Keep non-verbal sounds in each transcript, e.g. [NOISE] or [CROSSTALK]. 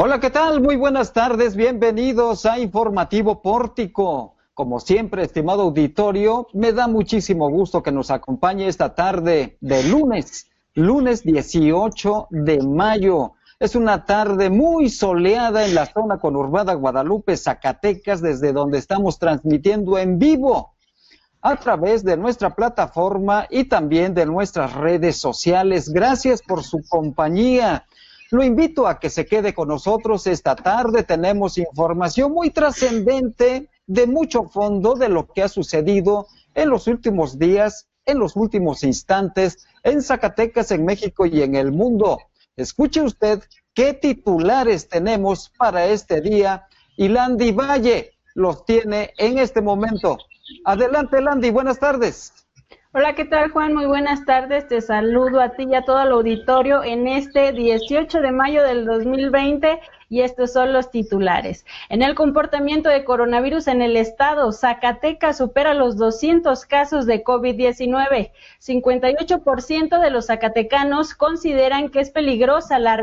Hola, ¿qué tal? Muy buenas tardes, bienvenidos a Informativo Pórtico. Como siempre, estimado auditorio, me da muchísimo gusto que nos acompañe esta tarde de lunes, lunes 18 de mayo. Es una tarde muy soleada en la zona conurbada Guadalupe, Zacatecas, desde donde estamos transmitiendo en vivo a través de nuestra plataforma y también de nuestras redes sociales. Gracias por su compañía. Lo invito a que se quede con nosotros esta tarde. Tenemos información muy trascendente, de mucho fondo de lo que ha sucedido en los últimos días, en los últimos instantes, en Zacatecas, en México y en el mundo. Escuche usted qué titulares tenemos para este día y Landy Valle los tiene en este momento. Adelante, Landy, buenas tardes. Hola, ¿qué tal Juan? Muy buenas tardes. Te saludo a ti y a todo el auditorio en este 18 de mayo del 2020 y estos son los titulares. En el comportamiento de coronavirus en el estado, Zacatecas supera los 200 casos de COVID-19. 58% de los zacatecanos consideran que es peligrosa la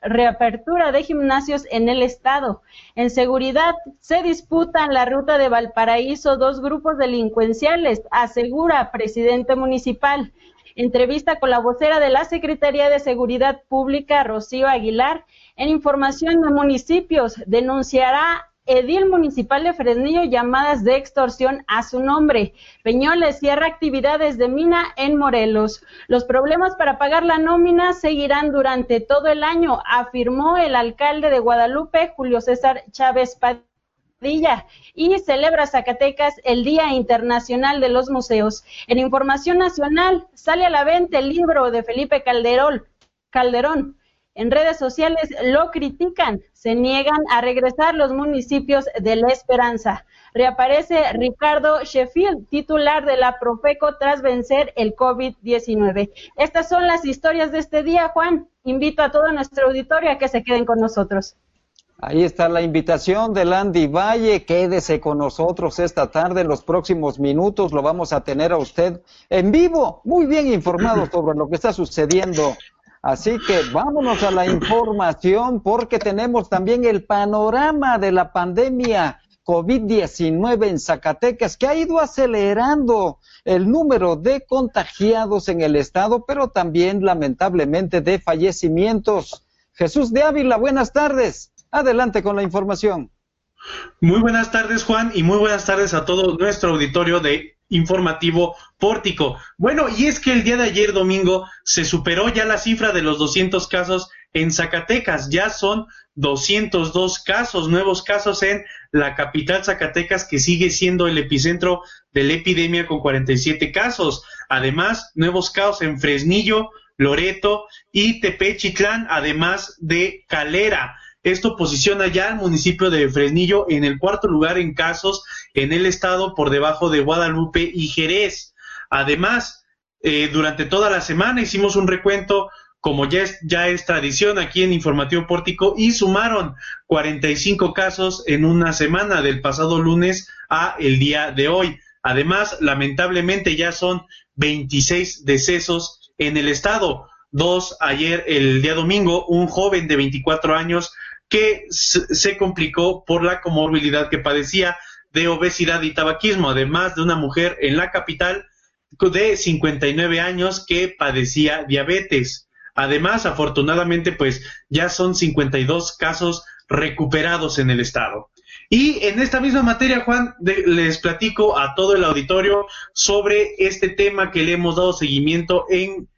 reapertura de gimnasios en el estado. En seguridad, se disputan la ruta de Valparaíso dos grupos delincuenciales, asegura presidente municipal. Entrevista con la vocera de la Secretaría de Seguridad Pública, Rocío Aguilar. En información de municipios, denunciará edil municipal de Fresnillo llamadas de extorsión a su nombre. Peñoles cierra actividades de mina en Morelos. Los problemas para pagar la nómina seguirán durante todo el año, afirmó el alcalde de Guadalupe, Julio César Chávez Padilla y celebra Zacatecas el Día Internacional de los Museos. En información nacional sale a la venta el libro de Felipe Calderón, Calderón en redes sociales lo critican, se niegan a regresar los municipios de La Esperanza. Reaparece Ricardo Sheffield, titular de la Profeco tras vencer el COVID-19. Estas son las historias de este día, Juan. Invito a todo nuestro auditorio a que se queden con nosotros. Ahí está la invitación de Landy Valle. Quédese con nosotros esta tarde. En los próximos minutos lo vamos a tener a usted en vivo, muy bien informado [CLEARS THROAT] sobre lo que está sucediendo Así que vámonos a la información porque tenemos también el panorama de la pandemia COVID-19 en Zacatecas que ha ido acelerando el número de contagiados en el estado, pero también lamentablemente de fallecimientos. Jesús de Ávila, buenas tardes. Adelante con la información. Muy buenas tardes, Juan, y muy buenas tardes a todo nuestro auditorio de informativo pórtico. Bueno, y es que el día de ayer domingo se superó ya la cifra de los 200 casos en Zacatecas. Ya son 202 casos, nuevos casos en la capital Zacatecas, que sigue siendo el epicentro de la epidemia con 47 casos. Además, nuevos casos en Fresnillo, Loreto y Tepechitlán, además de Calera. Esto posiciona ya al municipio de Fresnillo en el cuarto lugar en casos en el estado por debajo de Guadalupe y Jerez. Además, eh, durante toda la semana hicimos un recuento como ya es, tradición aquí en Informativo Pórtico, y sumaron 45 casos en una semana del pasado lunes a el día de hoy. Además, lamentablemente ya son 26 decesos en el estado. Dos ayer, el día domingo, un joven de 24 años que se complicó por la comorbilidad que padecía de obesidad y tabaquismo, además de una mujer en la capital de 59 años que padecía diabetes. Además, afortunadamente, pues ya son 52 casos recuperados en el estado. Y en esta misma materia, Juan, les platico a todo el auditorio sobre este tema que le hemos dado seguimiento en,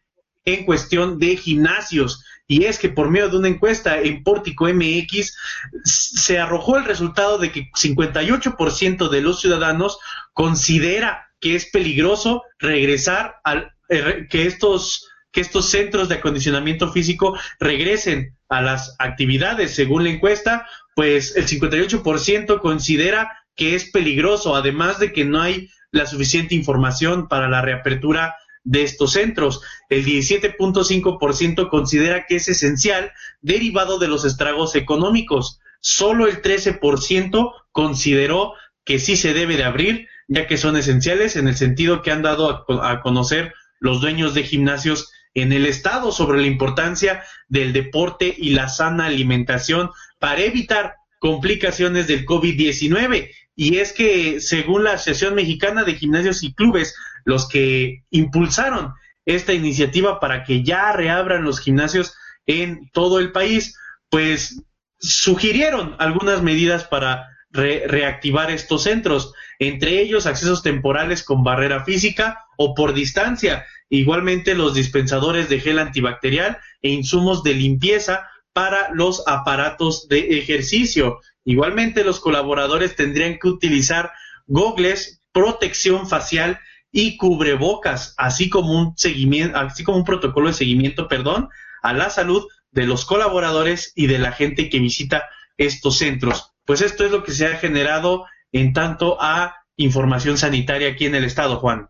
en cuestión de gimnasios y es que por medio de una encuesta en Pórtico MX se arrojó el resultado de que 58% de los ciudadanos considera que es peligroso regresar al eh, que estos que estos centros de acondicionamiento físico regresen a las actividades. Según la encuesta, pues el 58% considera que es peligroso, además de que no hay la suficiente información para la reapertura de estos centros. El 17.5% considera que es esencial derivado de los estragos económicos. Solo el 13% consideró que sí se debe de abrir, ya que son esenciales en el sentido que han dado a, conocer los dueños de gimnasios en el Estado sobre la importancia del deporte y la sana alimentación para evitar complicaciones del COVID-19. Y es que, según la Asociación Mexicana de Gimnasios y Clubes, los que impulsaron esta iniciativa para que ya reabran los gimnasios en todo el país, pues sugirieron algunas medidas para reactivar estos centros, entre ellos accesos temporales con barrera física o por distancia, igualmente los dispensadores de gel antibacterial e insumos de limpieza para los aparatos de ejercicio. Igualmente los colaboradores tendrían que utilizar gogles, protección facial y cubrebocas, así como un seguimiento, así como un protocolo de seguimiento, perdón, a la salud de los colaboradores y de la gente que visita estos centros. Pues esto es lo que se ha generado en tanto a información sanitaria aquí en el estado, Juan.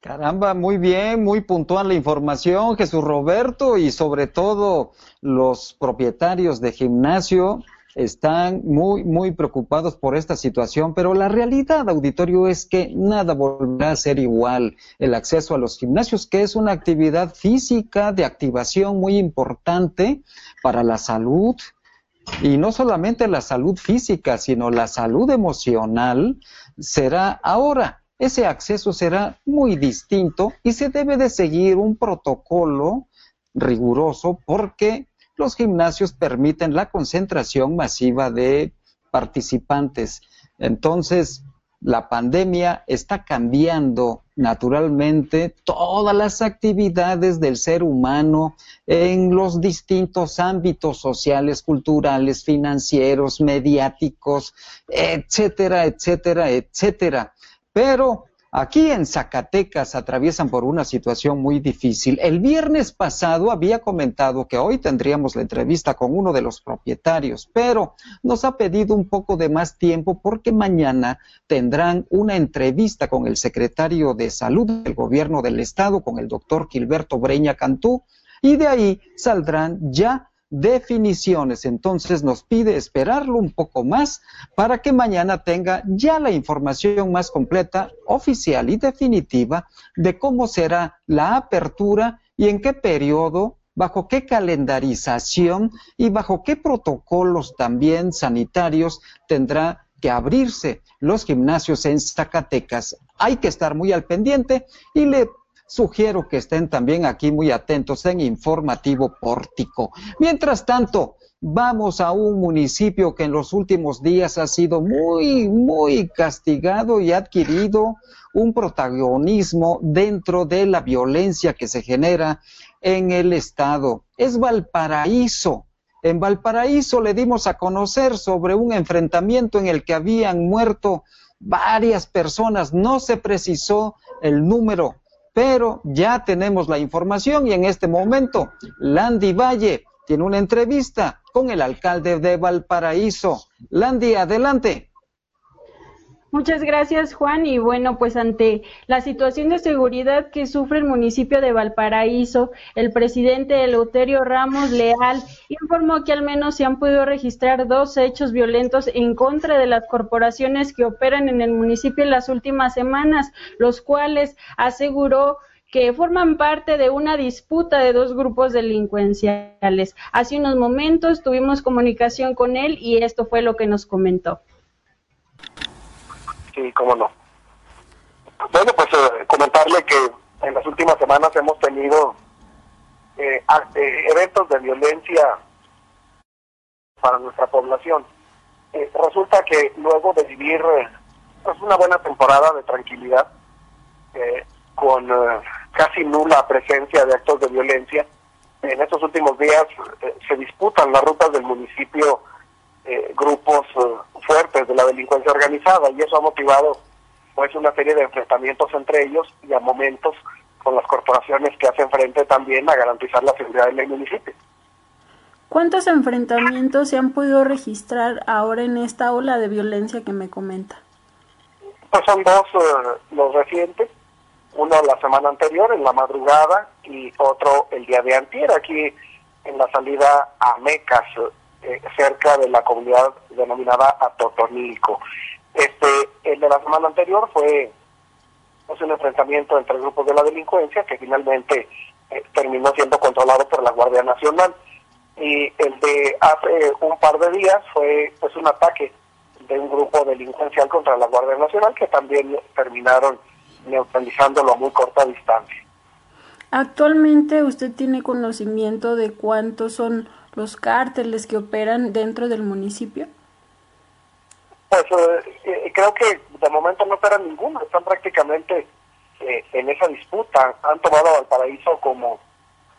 Caramba, muy bien, muy puntual la información, Jesús Roberto, y sobre todo los propietarios de gimnasio están muy, muy preocupados por esta situación, pero la realidad, auditorio, es que nada volverá a ser igual. El acceso a los gimnasios, que es una actividad física de activación muy importante para la salud, y no solamente la salud física, sino la salud emocional, será ahora. Ese acceso será muy distinto y se debe de seguir un protocolo riguroso porque los gimnasios permiten la concentración masiva de participantes. Entonces, la pandemia está cambiando naturalmente todas las actividades del ser humano en los distintos ámbitos sociales, culturales, financieros, mediáticos, etcétera, etcétera, etcétera. Pero Aquí en Zacatecas atraviesan por una situación muy difícil. El viernes pasado había comentado que hoy tendríamos la entrevista con uno de los propietarios, pero nos ha pedido un poco de más tiempo porque mañana tendrán una entrevista con el secretario de Salud del Gobierno del Estado, con el doctor Gilberto Breña Cantú, y de ahí saldrán ya definiciones. Entonces nos pide esperarlo un poco más para que mañana tenga ya la información más completa, oficial y definitiva de cómo será la apertura y en qué periodo, bajo qué calendarización y bajo qué protocolos también sanitarios tendrá que abrirse los gimnasios en Zacatecas. Hay que estar muy al pendiente y le Sugiero que estén también aquí muy atentos en Informativo Pórtico. Mientras tanto, vamos a un municipio que en los últimos días ha sido muy, muy castigado y ha adquirido un protagonismo dentro de la violencia que se genera en el Estado. Es Valparaíso. En Valparaíso le dimos a conocer sobre un enfrentamiento en el que habían muerto varias personas. No se precisó el número pero ya tenemos la información y en este momento Landy Valle tiene una entrevista con el alcalde de Valparaíso. Landy, adelante. Muchas gracias, Juan. Y bueno, pues ante la situación de seguridad que sufre el municipio de Valparaíso, el presidente Eleuterio Ramos Leal informó que al menos se han podido registrar dos hechos violentos en contra de las corporaciones que operan en el municipio en las últimas semanas, los cuales aseguró que forman parte de una disputa de dos grupos delincuenciales. Hace unos momentos tuvimos comunicación con él y esto fue lo que nos comentó. Sí, cómo no. Bueno, pues eh, comentarle que en las últimas semanas hemos tenido eh, eh, eventos de violencia para nuestra población. resulta que luego de vivir pues una buena temporada de tranquilidad, con casi nula presencia de actos de violencia, en estos últimos días se disputan las rutas del municipio eh, grupos eh, fuertes de la delincuencia organizada y eso ha motivado pues una serie de enfrentamientos entre ellos y a momentos con las corporaciones que hacen frente también a garantizar la seguridad del municipio. ¿Cuántos enfrentamientos se han podido registrar ahora en esta ola de violencia que me comenta? Pues son dos eh, los recientes, uno la semana anterior, en la madrugada, y otro el día de antier, aquí en la salida a Mecas, eh, cerca de la comunidad denominada Atotonilco. Este, el de la semana anterior fue pues, un enfrentamiento entre grupos de la delincuencia que finalmente eh, terminó siendo controlado por la Guardia Nacional. Y el de hace un par de días fue pues un ataque de un grupo delincuencial contra la Guardia Nacional que también terminaron neutralizándolo a muy corta distancia. Actualmente usted tiene conocimiento de cuántos son los cárteles que operan dentro del municipio. Pues eh, eh, creo que de momento no operan ninguno, están prácticamente eh, en esa disputa. Han tomado a Valparaíso como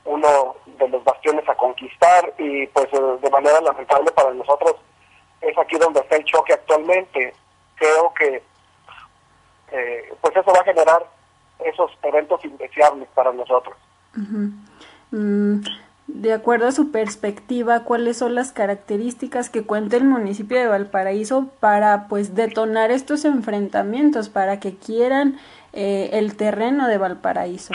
uno de los bastiones a conquistar y pues de manera lamentable para nosotros es aquí donde está el choque actualmente. Creo que pues eso va a generar esos eventos indeseables para nosotros. Mm, de acuerdo a su perspectiva, ¿cuáles son las características que cuenta el municipio de Valparaíso para pues detonar estos enfrentamientos, para que quieran eh, el terreno de Valparaíso?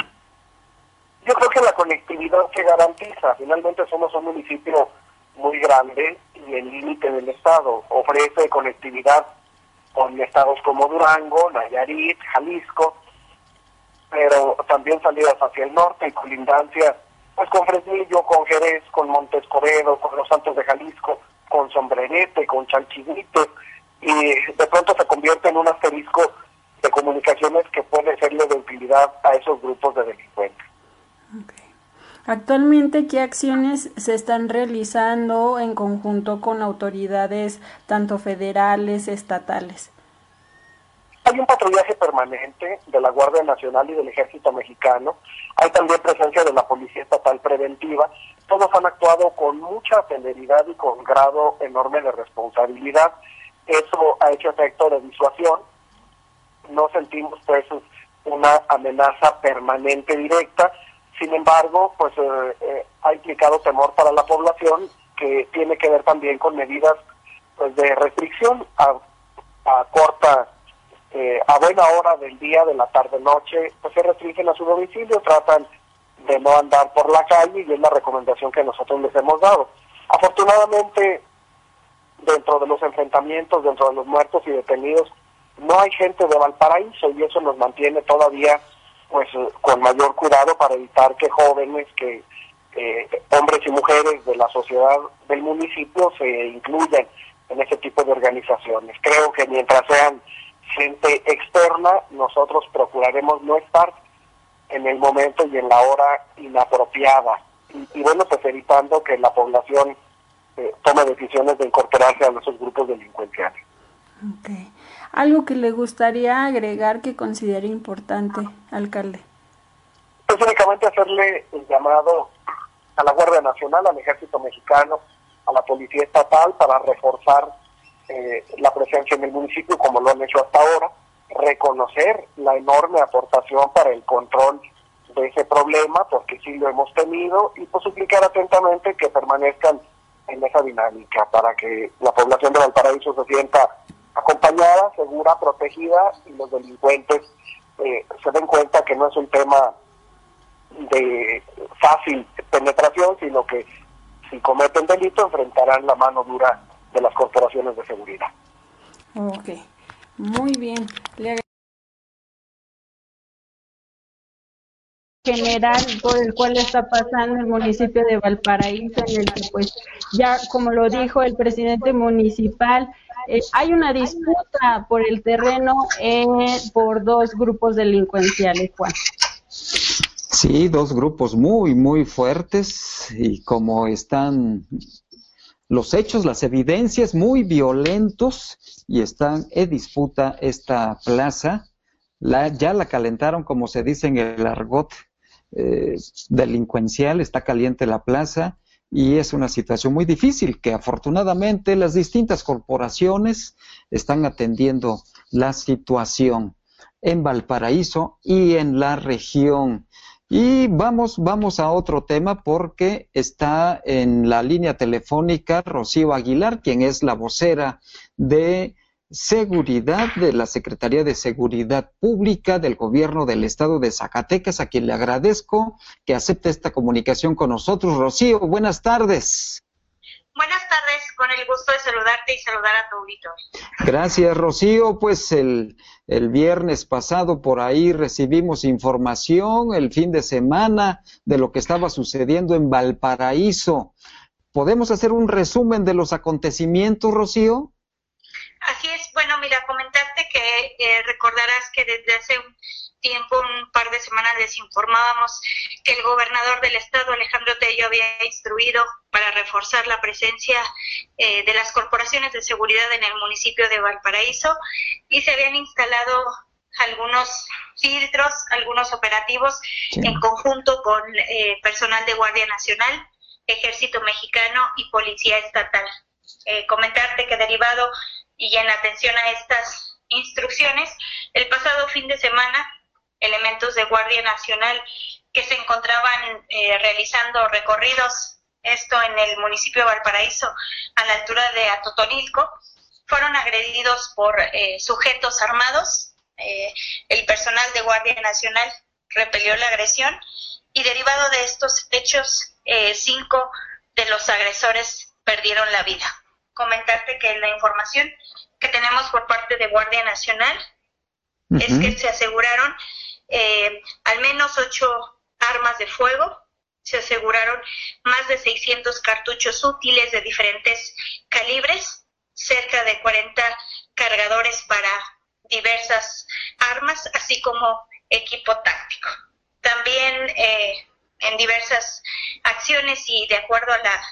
Yo creo que la conectividad se garantiza. Finalmente somos un municipio muy grande y el límite del estado ofrece conectividad con estados como Durango, Nayarit, Jalisco, pero también salidas hacia el norte y colindancia, pues con Fresnillo, con Jerez, con Montescobedo, con Los Santos de Jalisco, con Sombrerete, con Chalchihuito, y de pronto se convierte en un asterisco de comunicaciones que puede serle de utilidad a esos grupos de delincuentes. Actualmente, ¿qué acciones se están realizando en conjunto con autoridades tanto federales, estatales? Hay un patrullaje permanente de la Guardia Nacional y del Ejército Mexicano. Hay también presencia de la Policía Estatal Preventiva. Todos han actuado con mucha celeridad y con grado enorme de responsabilidad. Eso ha hecho efecto de disuasión. No sentimos pues una amenaza permanente directa. Sin embargo, pues eh, eh, ha implicado temor para la población que tiene que ver también con medidas pues, de restricción a, a corta eh, a buena hora del día, de la tarde-noche, pues se restringen a su domicilio, tratan de no andar por la calle y es la recomendación que nosotros les hemos dado. Afortunadamente, dentro de los enfrentamientos, dentro de los muertos y detenidos, no hay gente de Valparaíso y eso nos mantiene todavía pues con mayor cuidado para evitar que jóvenes, que eh, hombres y mujeres de la sociedad del municipio se incluyan en ese tipo de organizaciones. Creo que mientras sean gente externa, nosotros procuraremos no estar en el momento y en la hora inapropiada. Y, bueno, pues evitando que la población eh, tome decisiones de incorporarse a esos grupos delincuenciales. Okay. ¿Algo que le gustaría agregar que considere importante, alcalde? Pues únicamente hacerle el llamado a la Guardia Nacional, al Ejército Mexicano, a la Policía Estatal para reforzar eh, la presencia en el municipio como lo han hecho hasta ahora, reconocer la enorme aportación para el control de ese problema, porque sí lo hemos tenido, y pues suplicar atentamente que permanezcan en esa dinámica para que la población de Valparaíso se sienta acompañada, segura, protegida y los delincuentes eh, se den cuenta que no es un tema de fácil penetración, sino que si cometen delito enfrentarán la mano dura de las corporaciones de seguridad. Ok, muy bien. general por el cual está pasando el municipio de Valparaíso, en el que pues ya como lo dijo el presidente municipal, eh, hay una disputa por el terreno eh, por dos grupos delincuenciales, Juan. Sí, dos grupos muy, muy fuertes y como están los hechos, las evidencias muy violentos y están en disputa esta plaza. La, ya la calentaron, como se dice en el argot eh, delincuencial, está caliente la plaza y es una situación muy difícil que afortunadamente las distintas corporaciones están atendiendo la situación en Valparaíso y en la región. Y vamos, vamos a otro tema porque está en la línea telefónica Rocío Aguilar, quien es la vocera de seguridad de la Secretaría de Seguridad Pública del Gobierno del Estado de Zacatecas, a quien le agradezco que acepte esta comunicación con nosotros. Rocío, buenas tardes. Buenas tardes, con el gusto de saludarte y saludar a tu auditorio. Gracias, Rocío. Pues el, el viernes pasado por ahí recibimos información, el fin de semana, de lo que estaba sucediendo en Valparaíso. ¿Podemos hacer un resumen de los acontecimientos, Rocío? Así es. Bueno, mira, comentarte que eh, recordarás que desde hace un tiempo, un par de semanas, les informábamos que el gobernador del estado, Alejandro Tello, había instruido para reforzar la presencia eh, de las corporaciones de seguridad en el municipio de Valparaíso y se habían instalado algunos filtros, algunos operativos en conjunto con eh, personal de Guardia Nacional, Ejército Mexicano y Policía Estatal. Eh, comentarte que derivado y en atención a estas instrucciones, el pasado fin de semana elementos de Guardia Nacional que se encontraban eh, realizando recorridos, esto en el municipio de Valparaíso, a la altura de Atotonilco, fueron agredidos por eh, sujetos armados. Eh, el personal de Guardia Nacional repelió la agresión y derivado de estos hechos, cinco de los agresores perdieron la vida. Comentarte que la información que tenemos por parte de Guardia Nacional es que se aseguraron eh, al menos ocho armas de fuego, se aseguraron más de 600 cartuchos útiles de diferentes calibres, cerca de 40 cargadores para diversas armas, así como equipo táctico. También eh, en diversas acciones y de acuerdo a la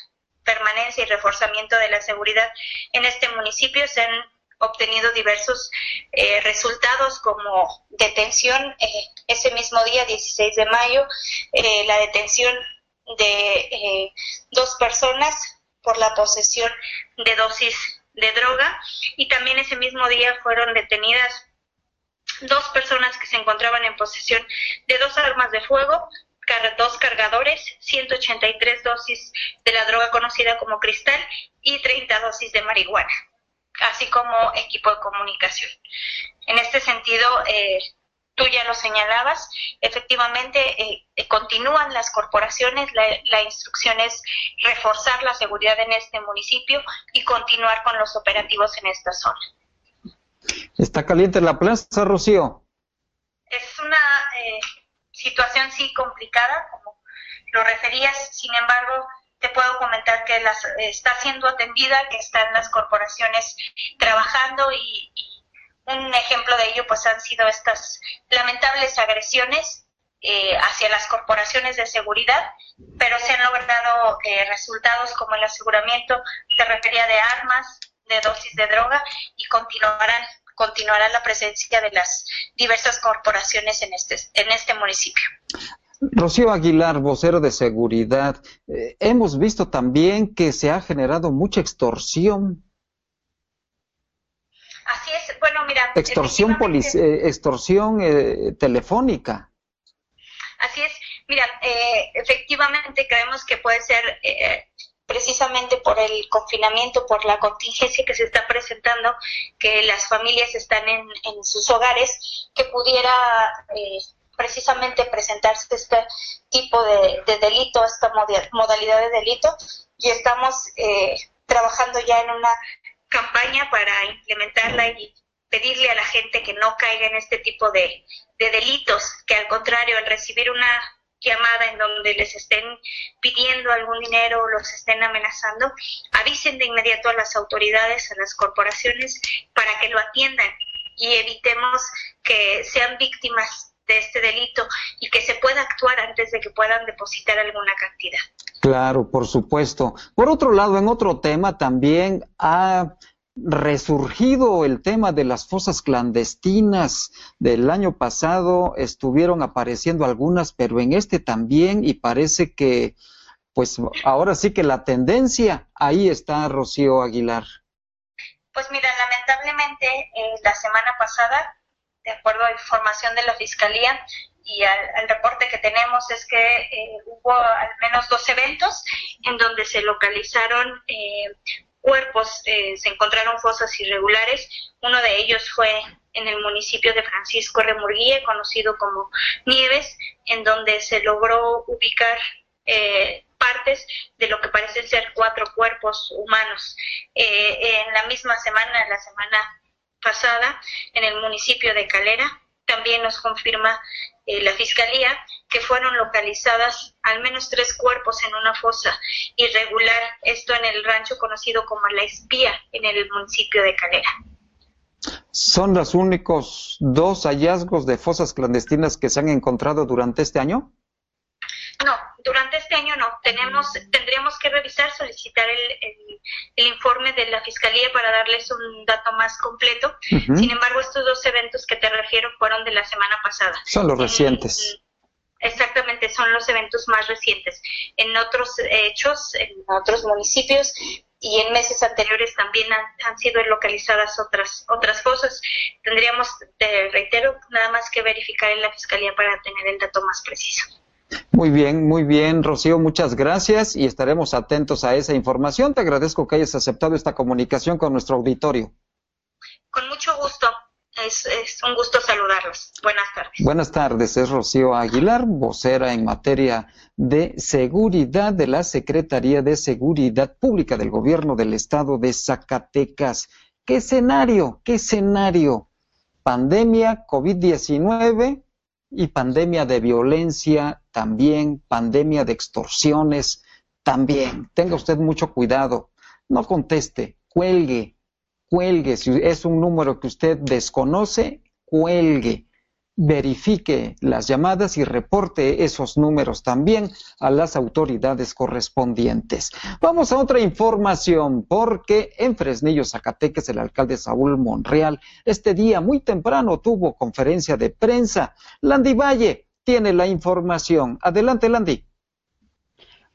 permanencia y reforzamiento de la seguridad en este municipio se han obtenido diversos eh, resultados como detención eh, ese mismo día, 16 de mayo, eh, la detención de dos personas por la posesión de dosis de droga. Y también ese mismo día fueron detenidas dos personas que se encontraban en posesión de dos armas de fuego, dos cargadores, 183 dosis de la droga conocida como cristal y 30 dosis de marihuana así como equipo de comunicación. En este sentido, eh, tú ya lo señalabas, efectivamente eh, eh, continúan las corporaciones, la, instrucción es reforzar la seguridad en este municipio y continuar con los operativos en esta zona. ¿Está caliente la plaza, Rocío? Es una situación sí complicada, como lo referías, sin embargo, te puedo comentar que las, está siendo atendida, que están las corporaciones trabajando y, un ejemplo de ello pues han sido estas lamentables agresiones eh, hacia las corporaciones de seguridad, pero se han logrado eh, resultados como el aseguramiento, se refería de armas, de dosis de droga y continuarán continuará la presencia de las diversas corporaciones en este, en este municipio. Rocío Aguilar, vocero de seguridad, eh, hemos visto también que se ha generado mucha extorsión. Así es, bueno, mira. Extorsión, eh, extorsión eh, telefónica. Así es, mira, efectivamente creemos que puede ser precisamente por el confinamiento, por la contingencia que se está presentando, que las familias están en, en sus hogares, que pudiera precisamente presentarse este tipo de, delito, esta modalidad de delito, y estamos eh, trabajando ya en una campaña para implementarla y pedirle a la gente que no caiga en este tipo de, delitos, que al contrario, al recibir una llamada en donde les estén pidiendo algún dinero o los estén amenazando, avisen de inmediato a las autoridades, a las corporaciones, para que lo atiendan y evitemos que sean víctimas de este delito y que se pueda actuar antes de que puedan depositar alguna cantidad. Claro, por supuesto. Por otro lado, en otro tema también ha resurgido el tema de las fosas clandestinas. Del año pasado estuvieron apareciendo algunas, pero en este también y parece que, pues ahora sí que la tendencia, ahí está Rocío Aguilar. Pues mira, lamentablemente eh, la semana pasada de acuerdo a información de la Fiscalía y al, reporte que tenemos, es que eh, hubo al menos dos eventos en donde se localizaron eh, cuerpos, eh, se encontraron fosas irregulares. Uno de ellos fue en el municipio de Francisco Remurguía, conocido como Nieves, en donde se logró ubicar partes de lo que parecen ser cuatro cuerpos humanos. Eh, en la misma semana, la semana pasada, en el municipio de Calera, también nos confirma eh, la Fiscalía que fueron localizadas al menos tres cuerpos en una fosa irregular, esto en el rancho conocido como La Espía, en el municipio de Calera. ¿Son los únicos dos hallazgos de fosas clandestinas que se han encontrado durante este año? No, durante este año no. Tenemos, tendríamos que revisar, solicitar el, el, informe de la Fiscalía para darles un dato más completo. Sin embargo, estos dos eventos que te refiero fueron de la semana pasada. Son los recientes. exactamente, son los eventos más recientes. En otros hechos, en otros municipios, y en meses anteriores también han, sido localizadas otras otras cosas. Tendríamos, te reitero, nada más que verificar en la Fiscalía para tener el dato más preciso. Muy bien, muy bien, Rocío, muchas gracias y estaremos atentos a esa información. Te agradezco que hayas aceptado esta comunicación con nuestro auditorio. Con mucho gusto. Es, un gusto saludarlos. Buenas tardes. Buenas tardes, es Rocío Aguilar, vocera en materia de seguridad de la Secretaría de Seguridad Pública del Gobierno del Estado de Zacatecas. ¿Qué escenario? ¿Qué escenario? Pandemia COVID-19 y pandemia de violencia también, pandemia de extorsiones también. Tenga usted mucho cuidado. No conteste, cuelgue, cuelgue. Si es un número que usted desconoce, cuelgue. Verifique las llamadas y reporte esos números también a las autoridades correspondientes. Vamos a otra información, porque en Fresnillo, Zacatecas, el alcalde Saúl Monreal este día muy temprano tuvo conferencia de prensa. Landy Valle tiene la información. Adelante, Landy.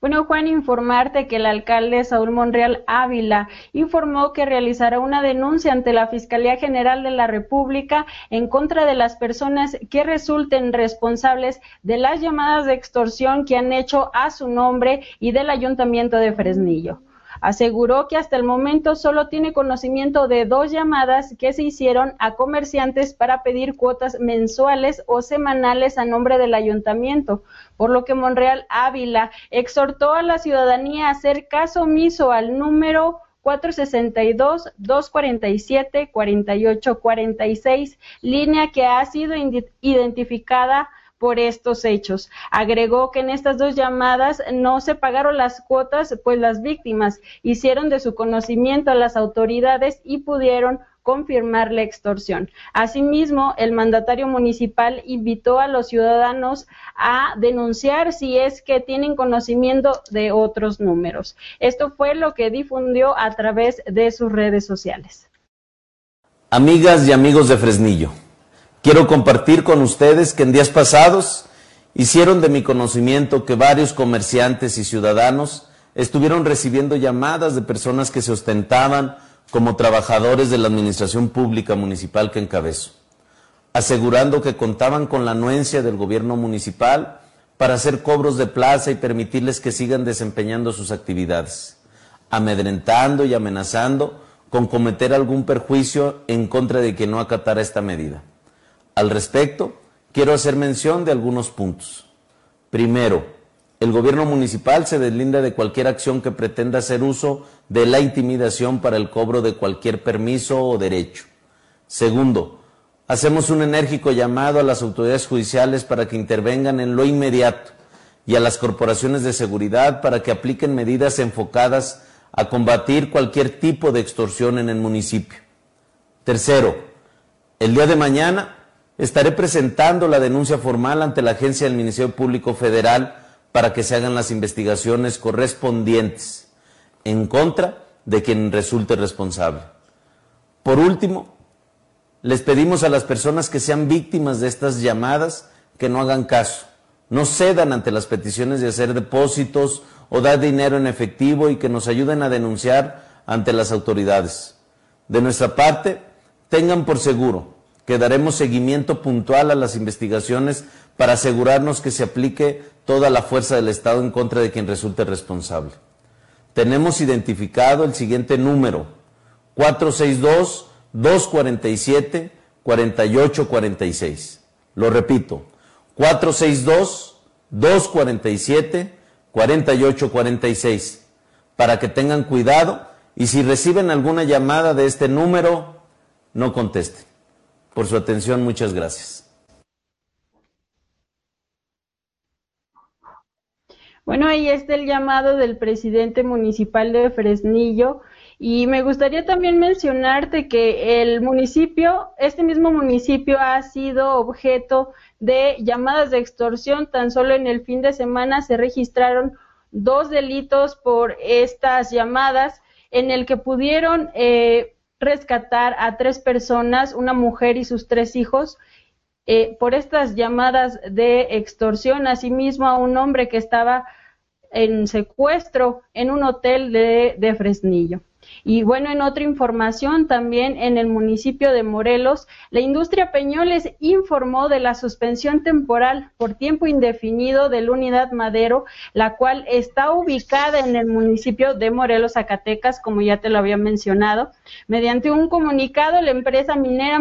Bueno, Juan, informarte que el alcalde Saúl Monreal Ávila informó que realizará una denuncia ante la Fiscalía General de la República en contra de las personas que resulten responsables de las llamadas de extorsión que han hecho a su nombre y del Ayuntamiento de Fresnillo. Aseguró que hasta el momento solo tiene conocimiento de dos llamadas que se hicieron a comerciantes para pedir cuotas mensuales o semanales a nombre del ayuntamiento, por lo que Monreal Ávila exhortó a la ciudadanía a hacer caso omiso al número 462-247-4846, línea que ha sido identificada por estos hechos. Agregó que en estas dos llamadas no se pagaron las cuotas, pues las víctimas hicieron de su conocimiento a las autoridades y pudieron confirmar la extorsión. Asimismo, el mandatario municipal invitó a los ciudadanos a denunciar si es que tienen conocimiento de otros números. Esto fue lo que difundió a través de sus redes sociales. Amigas y amigos de Fresnillo. Quiero compartir con ustedes que en días pasados hicieron de mi conocimiento que varios comerciantes y ciudadanos estuvieron recibiendo llamadas de personas que se ostentaban como trabajadores de la Administración Pública Municipal que encabezo, asegurando que contaban con la anuencia del gobierno municipal para hacer cobros de plaza y permitirles que sigan desempeñando sus actividades, amedrentando y amenazando con cometer algún perjuicio en contra de quien no acatara esta medida. Al respecto, quiero hacer mención de algunos puntos. Primero, el gobierno municipal se deslinda de cualquier acción que pretenda hacer uso de la intimidación para el cobro de cualquier permiso o derecho. Segundo, hacemos un enérgico llamado a las autoridades judiciales para que intervengan en lo inmediato y a las corporaciones de seguridad para que apliquen medidas enfocadas a combatir cualquier tipo de extorsión en el municipio. Tercero, el día de mañana estaré presentando la denuncia formal ante la agencia del Ministerio Público Federal para que se hagan las investigaciones correspondientes en contra de quien resulte responsable. Por último, les pedimos a las personas que sean víctimas de estas llamadas que no hagan caso, no cedan ante las peticiones de hacer depósitos o dar dinero en efectivo y que nos ayuden a denunciar ante las autoridades. De nuestra parte, tengan por seguro que daremos seguimiento puntual a las investigaciones para asegurarnos que se aplique toda la fuerza del Estado en contra de quien resulte responsable. Tenemos identificado el siguiente número, 462-247-4846. Lo repito, 462-247-4846. 4846 para que tengan cuidado y si reciben alguna llamada de este número, no contesten. Por su atención, muchas gracias. Bueno, ahí está el llamado del presidente municipal de Fresnillo. Y me gustaría también mencionarte que el municipio, este mismo municipio ha sido objeto de llamadas de extorsión. Tan solo en el fin de semana se registraron dos delitos por estas llamadas en el que pudieron eh, rescatar a tres personas, una mujer y sus tres hijos, eh, por estas llamadas de extorsión, asimismo a un hombre que estaba en secuestro en un hotel de, de Fresnillo. Y bueno, en otra información, también en el municipio de Morelos, la industria Peñoles informó de la suspensión temporal por tiempo indefinido de la unidad Madero, la cual está ubicada en el municipio de Morelos, Zacatecas, como ya te lo había mencionado. Mediante un comunicado, la empresa minera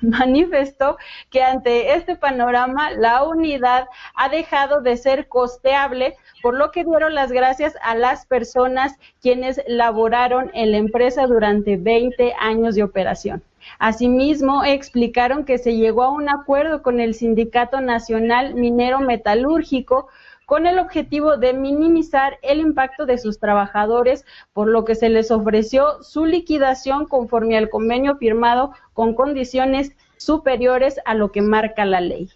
manifestó que ante este panorama la unidad ha dejado de ser costeable, por lo que dieron las gracias a las personas quienes laboraron en la empresa durante 20 años de operación. Asimismo, explicaron que se llegó a un acuerdo con el Sindicato Nacional Minero Metalúrgico con el objetivo de minimizar el impacto de sus trabajadores, por lo que se les ofreció su liquidación conforme al convenio firmado con condiciones superiores a lo que marca la ley.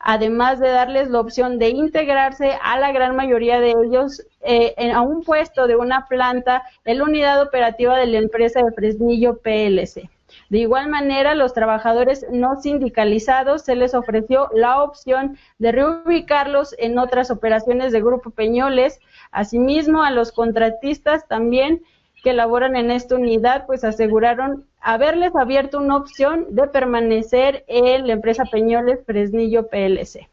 Además de darles la opción de integrarse a la gran mayoría de ellos eh, a un puesto de una planta en la unidad operativa de la empresa de Fresnillo PLC. De igual manera, los trabajadores no sindicalizados se les ofreció la opción de reubicarlos en otras operaciones de Grupo Peñoles. Asimismo, a los contratistas también que laboran en esta unidad, pues aseguraron haberles abierto una opción de permanecer en la empresa Peñoles Fresnillo PLC.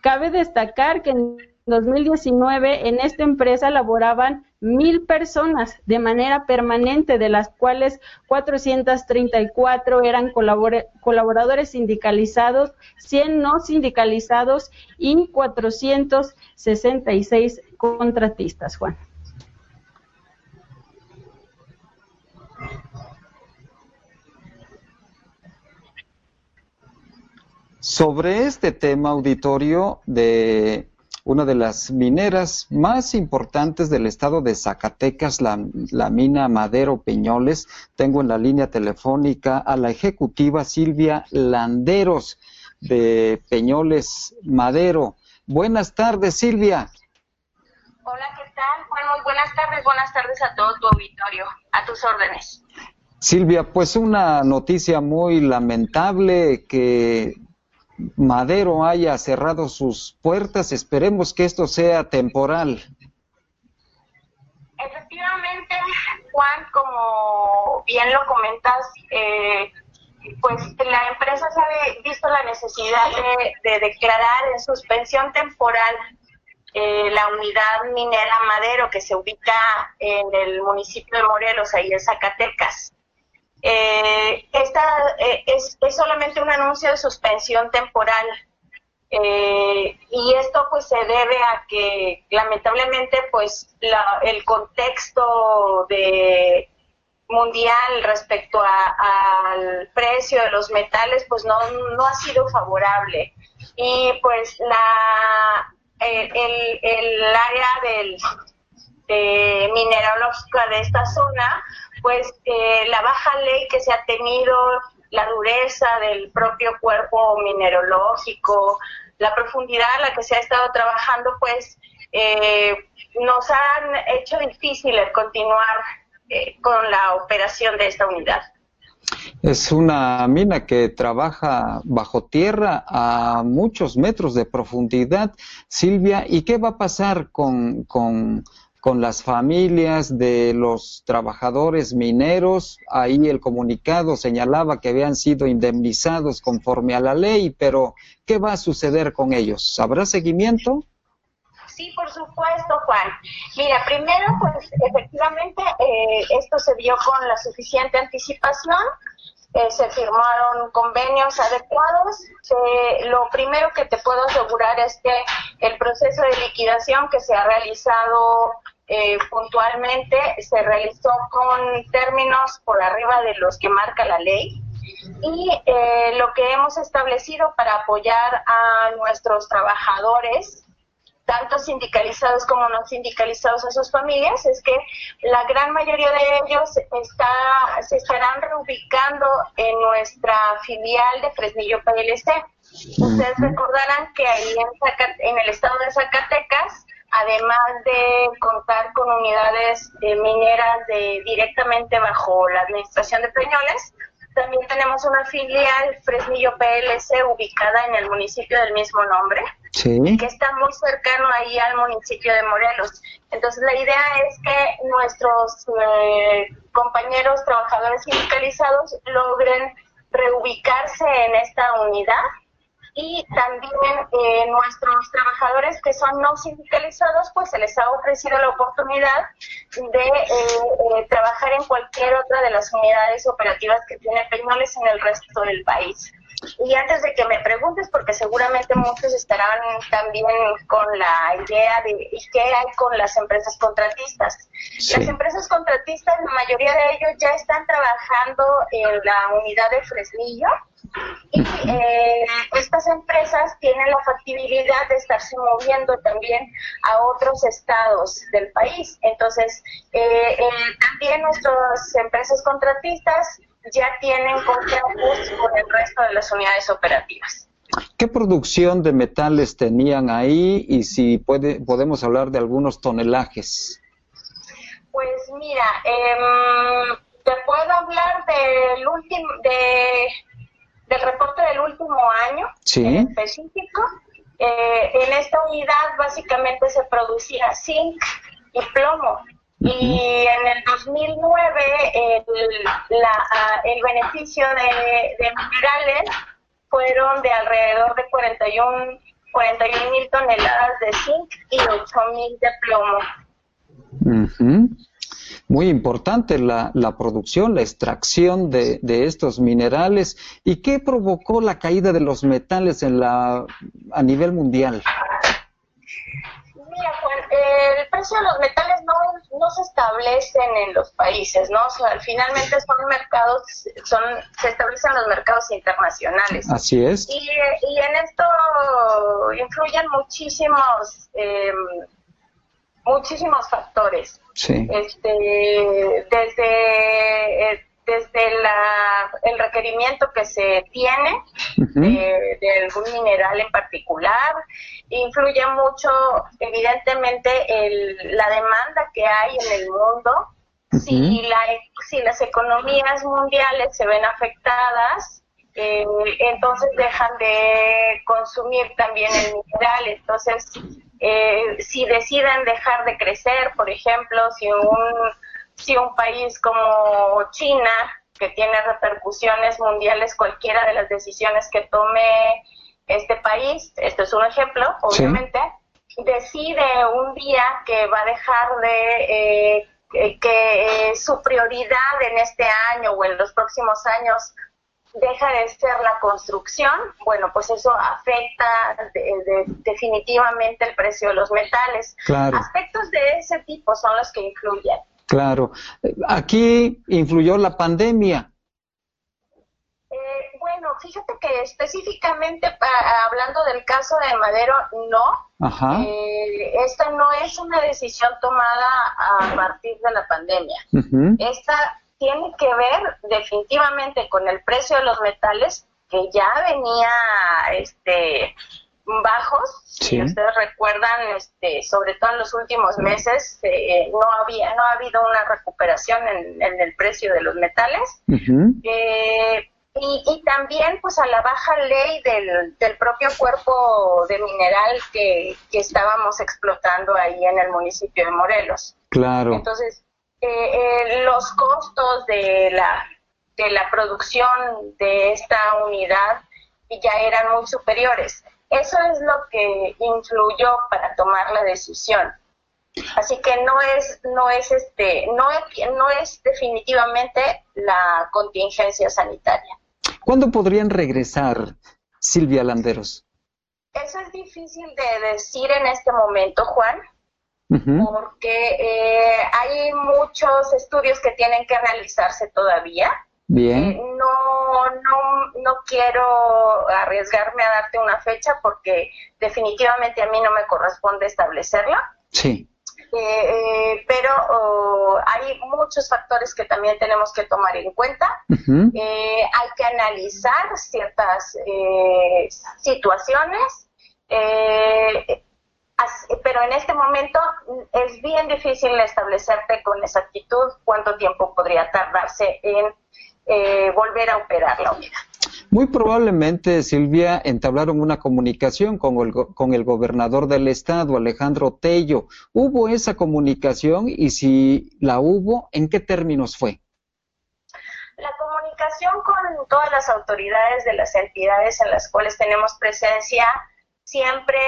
Cabe destacar que en 2019 en esta empresa laboraban mil personas de manera permanente, de las cuales 434 eran colaboradores sindicalizados, 100 no sindicalizados y 466 contratistas, Juan. Sobre este tema auditorio de una de las mineras más importantes del estado de Zacatecas, la, mina Madero Peñoles. Tengo en la línea telefónica a la ejecutiva Silvia Landeros de Peñoles Madero. Buenas tardes, Silvia. Hola, ¿qué tal? Bueno, muy buenas tardes, buenas tardes a todo tu auditorio, a tus órdenes. Silvia, pues una noticia muy lamentable que Madero haya cerrado sus puertas. Esperemos que esto sea temporal. Efectivamente, Juan, como bien lo comentas, eh, pues la empresa se ha visto la necesidad de, declarar en suspensión temporal eh, la unidad minera Madero que se ubica en el municipio de Morelos, ahí en Zacatecas. Eh, esta eh, es, solamente un anuncio de suspensión temporal. Eh, y esto pues se debe a que lamentablemente pues el contexto de mundial respecto al precio de los metales pues no, no ha sido favorable. Y pues la el, el, área del de mineralógica de esta zona pues eh, la baja ley que se ha tenido, la dureza del propio cuerpo mineralógico, la profundidad a la que se ha estado trabajando, pues eh, nos han hecho difícil continuar eh, con la operación de esta unidad. Es una mina que trabaja bajo tierra a muchos metros de profundidad. Silvia, ¿y qué va a pasar con, con con las familias de los trabajadores mineros. Ahí el comunicado señalaba que habían sido indemnizados conforme a la ley, pero ¿qué va a suceder con ellos? ¿Habrá seguimiento? Sí, por supuesto, Juan. Mira, primero, pues efectivamente eh, esto se dio con la suficiente anticipación eh, se firmaron convenios adecuados. lo primero que te puedo asegurar es que el proceso de liquidación que se ha realizado eh, puntualmente se realizó con términos por arriba de los que marca la ley y eh, lo que hemos establecido para apoyar a nuestros trabajadores tanto sindicalizados como no sindicalizados a sus familias, es que la gran mayoría de ellos está, se estarán reubicando en nuestra filial de Fresnillo PLC. Ustedes recordarán que ahí en, en el estado de Zacatecas, además de contar con unidades mineras de, directamente bajo la administración de Peñoles, también tenemos una filial Fresnillo PLC ubicada en el municipio del mismo nombre, que está muy cercano ahí al municipio de Morelos. Entonces la idea es que nuestros eh, compañeros trabajadores sindicalizados logren reubicarse en esta unidad y también eh, nuestros trabajadores que son no sindicalizados, pues se les ha ofrecido la oportunidad de eh, eh, trabajar en cualquier otra de las unidades operativas que tiene Peñoles en el resto del país. Y antes de que me preguntes, porque seguramente muchos estarán también con la idea de qué hay con las empresas contratistas. Las empresas contratistas, la mayoría de ellos ya están trabajando en la unidad de Fresnillo y eh, estas empresas tienen la factibilidad de estarse moviendo también a otros estados del país. Entonces, eh, eh, también nuestras empresas contratistas ya tienen contratos con el resto de las unidades operativas. ¿Qué producción de metales tenían ahí y si puede, podemos hablar de algunos tonelajes? Pues mira, em, te puedo hablar del último, de, del reporte del último año en específico. Eh, en esta unidad básicamente se producía zinc y plomo. Y en el 2009 el, la, el beneficio de, minerales fueron de alrededor de 41 41 mil toneladas de zinc y 8 mil de plomo. Muy importante la, la, producción, la extracción de, de, estos minerales. ¿Y qué provocó la caída de los metales en la, a nivel mundial? Juan, el precio de los metales no, no se establecen en los países, ¿no? O sea, finalmente son mercados, son, se establecen los mercados internacionales. Así es. Y, y en esto influyen muchísimos, eh, muchísimos factores. Sí. Este, desde eh, desde la, el requerimiento que se tiene de, algún mineral en particular. Influye mucho, evidentemente, el, la demanda que hay en el mundo. si, la, si las economías mundiales se ven afectadas, eh, entonces dejan de consumir también el mineral. Entonces, eh, si deciden dejar de crecer, por ejemplo, si un si un país como China, que tiene repercusiones mundiales cualquiera de las decisiones que tome este país, esto es un ejemplo, obviamente, decide un día que va a dejar de eh, que su prioridad en este año o en los próximos años deja de ser la construcción, bueno, pues eso afecta definitivamente el precio de los metales. Aspectos de ese tipo son los que influyen. Claro. Aquí influyó la pandemia. Eh, bueno, fíjate que específicamente hablando del caso de Madero, no. Ajá. Eh, esta no es una decisión tomada a partir de la pandemia. Esta tiene que ver definitivamente con el precio de los metales que ya venía este bajos, si ustedes recuerdan, este, sobre todo en los últimos meses, eh, no había, no ha habido una recuperación en, el precio de los metales. Eh, y, también pues a la baja ley del, del propio cuerpo de mineral que, que, estábamos explotando ahí en el municipio de Morelos. Claro. Entonces, eh, los costos de la, de la producción de esta unidad ya eran muy superiores. Eso es lo que influyó para tomar la decisión. Así que no es, no es este, no es, no es definitivamente la contingencia sanitaria. ¿Cuándo podrían regresar, Silvia Landeros? Eso es difícil de decir en este momento, Juan, porque eh, hay muchos estudios que tienen que realizarse todavía. Bien. Eh, no, no, quiero arriesgarme a darte una fecha porque definitivamente a mí no me corresponde establecerla. Sí. Eh, pero oh, hay muchos factores que también tenemos que tomar en cuenta. hay que analizar ciertas situaciones pero en este momento es bien difícil establecerte con exactitud cuánto tiempo podría tardarse en eh, volver a operar la unidad. Muy probablemente, Silvia, entablaron una comunicación con el, con el gobernador del estado, Alejandro Tello. ¿Hubo esa comunicación y si la hubo, en qué términos fue? La comunicación con todas las autoridades de las entidades en las cuales tenemos presencia siempre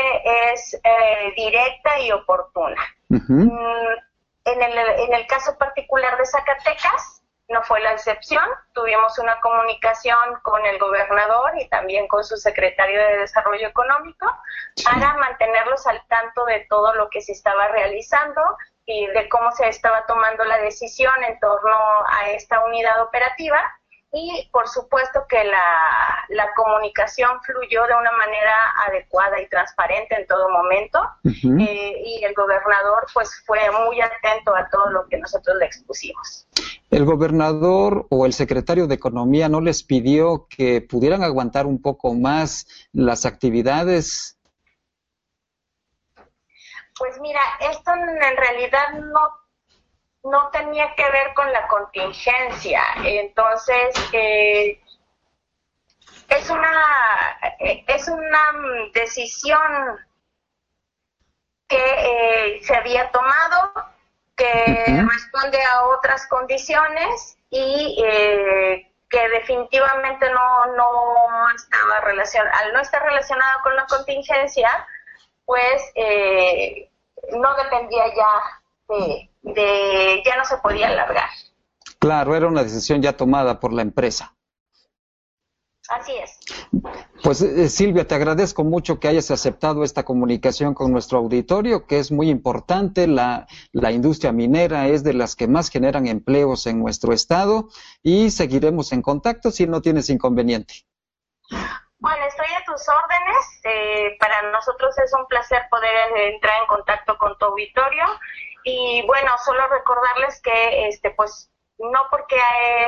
es eh, directa y oportuna. Mm, en, el, en el caso particular de Zacatecas, no fue la excepción. Tuvimos una comunicación con el gobernador y también con su secretario de Desarrollo Económico para mantenerlos al tanto de todo lo que se estaba realizando y de cómo se estaba tomando la decisión en torno a esta unidad operativa y por supuesto que la, la, comunicación fluyó de una manera adecuada y transparente en todo momento eh, y el gobernador pues fue muy atento a todo lo que nosotros le expusimos. ¿El gobernador o el secretario de Economía no les pidió que pudieran aguantar un poco más las actividades? Pues mira, esto en realidad no no tenía que ver con la contingencia. Entonces, eh, es una es una decisión que eh, se había tomado que responde a otras condiciones y que definitivamente no, no estaba relacionado al no estar relacionado con la contingencia pues no dependía ya de de ya no se podía alargar. Claro, era una decisión ya tomada por la empresa. Así es. Pues eh, Silvia, te agradezco mucho que hayas aceptado esta comunicación con nuestro auditorio, que es muy importante. La, la industria minera es de las que más generan empleos en nuestro estado y seguiremos en contacto si no tienes inconveniente. Bueno, estoy a tus órdenes. Eh, para nosotros es un placer poder entrar en contacto con tu auditorio y bueno, solo recordarles que, este, pues, no porque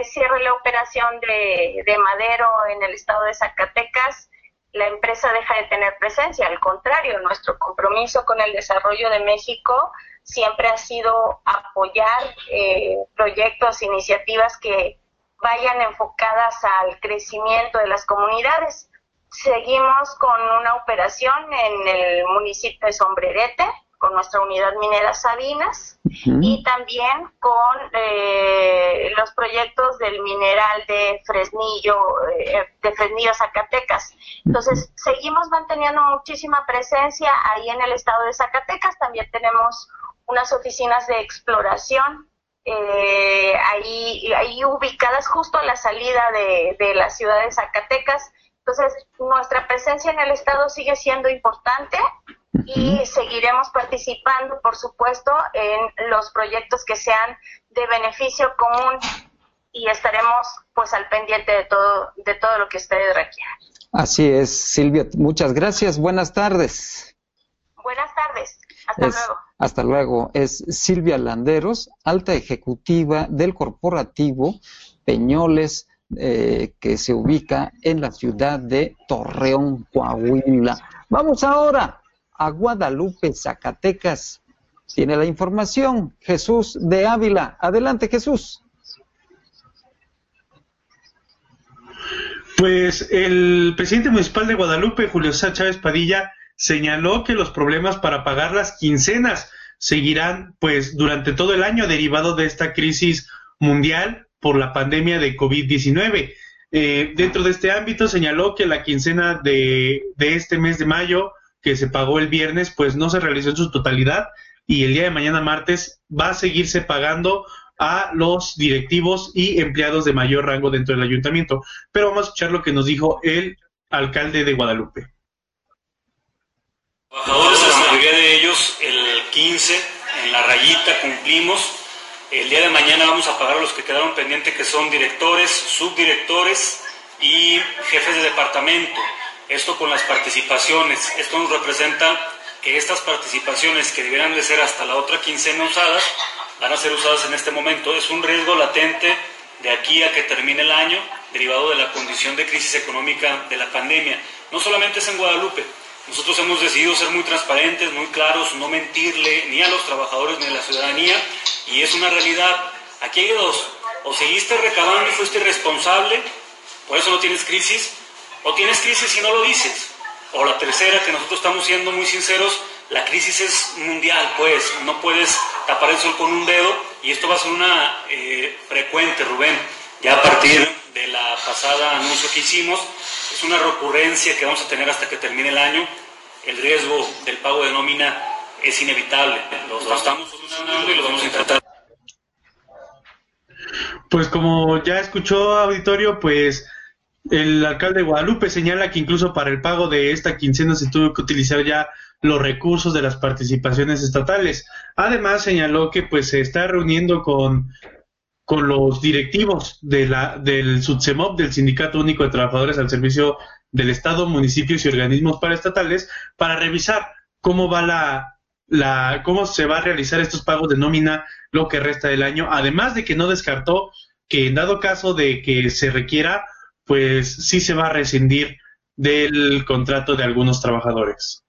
cierre la operación de, de Madero en el estado de Zacatecas, la empresa deja de tener presencia. Al contrario, nuestro compromiso con el desarrollo de México siempre ha sido apoyar eh, proyectos, iniciativas que vayan enfocadas al crecimiento de las comunidades. Seguimos con una operación en el municipio de Sombrerete, con nuestra unidad minera Sabinas y también con eh, los proyectos del mineral de Fresnillo, eh, de Fresnillo Zacatecas. Entonces, seguimos manteniendo muchísima presencia ahí en el estado de Zacatecas. También tenemos unas oficinas de exploración eh, ahí, ahí ubicadas justo a la salida de, de la ciudad de Zacatecas. Entonces, nuestra presencia en el estado sigue siendo importante y seguiremos participando, por supuesto, en los proyectos que sean de beneficio común y estaremos pues al pendiente de todo de todo lo que ustedes requieran. Así es, Silvia, muchas gracias. Buenas tardes. Buenas tardes. Hasta luego. Hasta luego. Es Silvia Landeros, alta ejecutiva del corporativo Peñoles, eh, que se ubica en la ciudad de Torreón, Coahuila. Vamos ahora a Guadalupe, Zacatecas. Tiene la información Jesús de Ávila. Adelante, Jesús. Pues el presidente municipal de Guadalupe, Julio Chávez Padilla, señaló que los problemas para pagar las quincenas seguirán pues durante todo el año derivado de esta crisis mundial por la pandemia de COVID-19. Eh, dentro de este ámbito señaló que la quincena de, este mes de mayo que se pagó el viernes, pues no se realizó en su totalidad y el día de mañana martes va a seguirse pagando a los directivos y empleados de mayor rango dentro del ayuntamiento. Pero vamos a escuchar lo que nos dijo el alcalde de Guadalupe. Trabajadores, la mayoría de ellos, el 15, en la rayita cumplimos. El día de mañana vamos a pagar a los que quedaron pendientes, que son directores, subdirectores y jefes de departamento. Esto con las participaciones. Esto nos representa que estas participaciones que deberían de ser hasta la otra quincena usadas, van a ser usadas en este momento. Es un riesgo latente de aquí a que termine el año, derivado de la condición de crisis económica de la pandemia. No solamente es en Guadalupe, nosotros hemos decidido ser muy transparentes, muy claros, no mentirle ni a los trabajadores ni a la ciudadanía, y es una realidad. Aquí hay dos, o seguiste recabando y fuiste irresponsable, por eso no tienes crisis, o tienes crisis y no lo dices. O la tercera, que nosotros estamos siendo muy sinceros, la crisis es mundial, pues no puedes tapar el sol con un dedo y esto va a ser una eh, frecuente, Rubén. Ya a partir de la pasada anuncio que hicimos, es una recurrencia que vamos a tener hasta que termine el año. El riesgo del pago de nómina es inevitable. Lo, estamos Pues como ya escuchó auditorio, pues el alcalde de Guadalupe señala que incluso para el pago de esta quincena se tuvo que utilizar ya los recursos de las participaciones estatales. Además señaló que pues se está reuniendo con, con los directivos de la, del SUTSEMOP, del Sindicato Único de Trabajadores al Servicio del Estado, municipios y organismos paraestatales, para revisar cómo va la, la, cómo se va a realizar estos pagos de nómina lo que resta del año, además de que no descartó que en dado caso de que se requiera pues sí se va a rescindir del contrato de algunos trabajadores.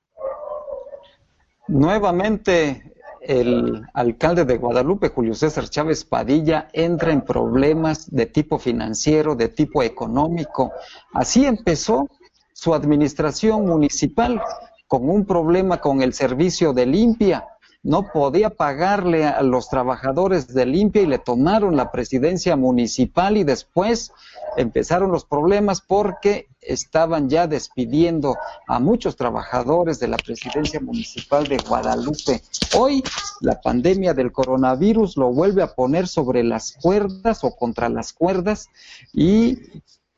Nuevamente, el alcalde de Guadalupe, Julio César Chávez Padilla, entra en problemas de tipo financiero, de tipo económico. Así empezó su administración municipal con un problema con el servicio de limpia no podía pagarle a los trabajadores de limpia y le tomaron la presidencia municipal y después empezaron los problemas porque estaban ya despidiendo a muchos trabajadores de la presidencia municipal de Guadalupe. Hoy la pandemia del coronavirus lo vuelve a poner sobre las cuerdas o contra las cuerdas y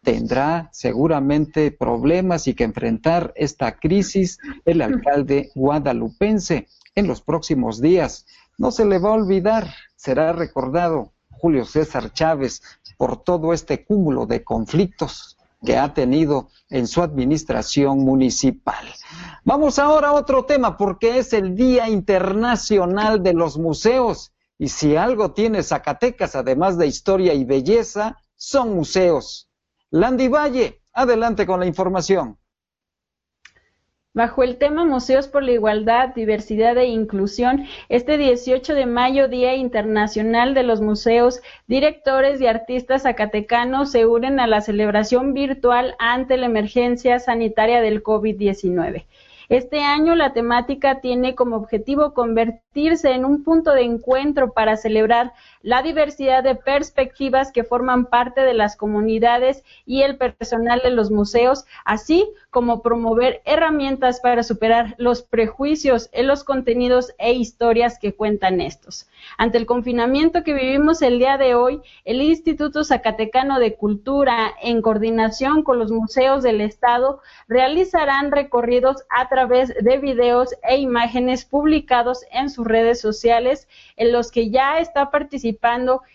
tendrá seguramente problemas y que enfrentar esta crisis el alcalde guadalupense en los próximos días. No se le va a olvidar, será recordado Julio César Chávez por todo este cúmulo de conflictos que ha tenido en su administración municipal. Vamos ahora a otro tema porque es el Día Internacional de los Museos y si algo tiene Zacatecas, además de historia y belleza, son museos. Landy Valle, adelante con la información. Bajo el tema Museos por la Igualdad, Diversidad e Inclusión, este 18 de mayo, Día Internacional de los Museos, directores y artistas zacatecanos se unen a la celebración virtual ante la emergencia sanitaria del COVID-19. Este año la temática tiene como objetivo convertirse en un punto de encuentro para celebrar la diversidad de perspectivas que forman parte de las comunidades y el personal de los museos, así como promover herramientas para superar los prejuicios en los contenidos e historias que cuentan estos. Ante el confinamiento que vivimos el día de hoy, el Instituto Zacatecano de Cultura, en coordinación con los museos del Estado, realizarán recorridos a través de videos e imágenes publicados en sus redes sociales, en los que ya está participando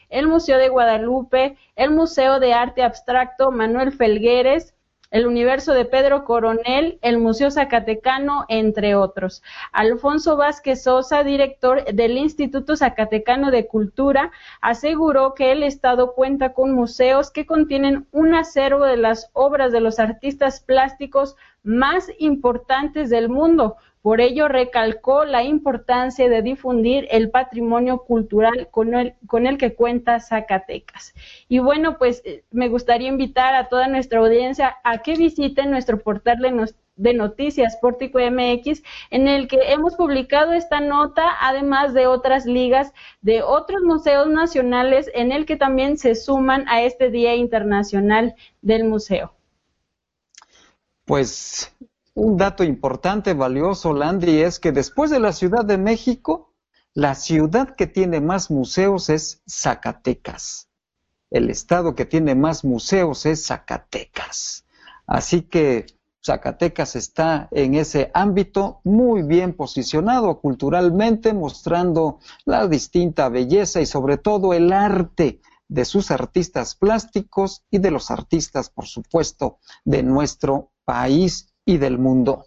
el Museo de Guadalupe, el Museo de Arte Abstracto Manuel Felgueres, el Universo de Pedro Coronel, el Museo Zacatecano, entre otros. Alfonso Vázquez Sosa, director del Instituto Zacatecano de Cultura, aseguró que el Estado cuenta con museos que contienen un acervo de las obras de los artistas plásticos más importantes del mundo, por ello, recalcó la importancia de difundir el patrimonio cultural con el, que cuenta Zacatecas. Y bueno, pues eh, me gustaría invitar a toda nuestra audiencia a que visiten nuestro portal de, noticias Pórtico MX, en el que hemos publicado esta nota, además de otras ligas de otros museos nacionales, en el que también se suman a este Día Internacional del Museo. Pues un dato importante, valioso, Landry, es que después de la Ciudad de México, la ciudad que tiene más museos es Zacatecas. El estado que tiene más museos es Zacatecas. Así que Zacatecas está en ese ámbito muy bien posicionado culturalmente, mostrando la distinta belleza y sobre todo el arte de sus artistas plásticos y de los artistas, por supuesto, de nuestro país y del mundo.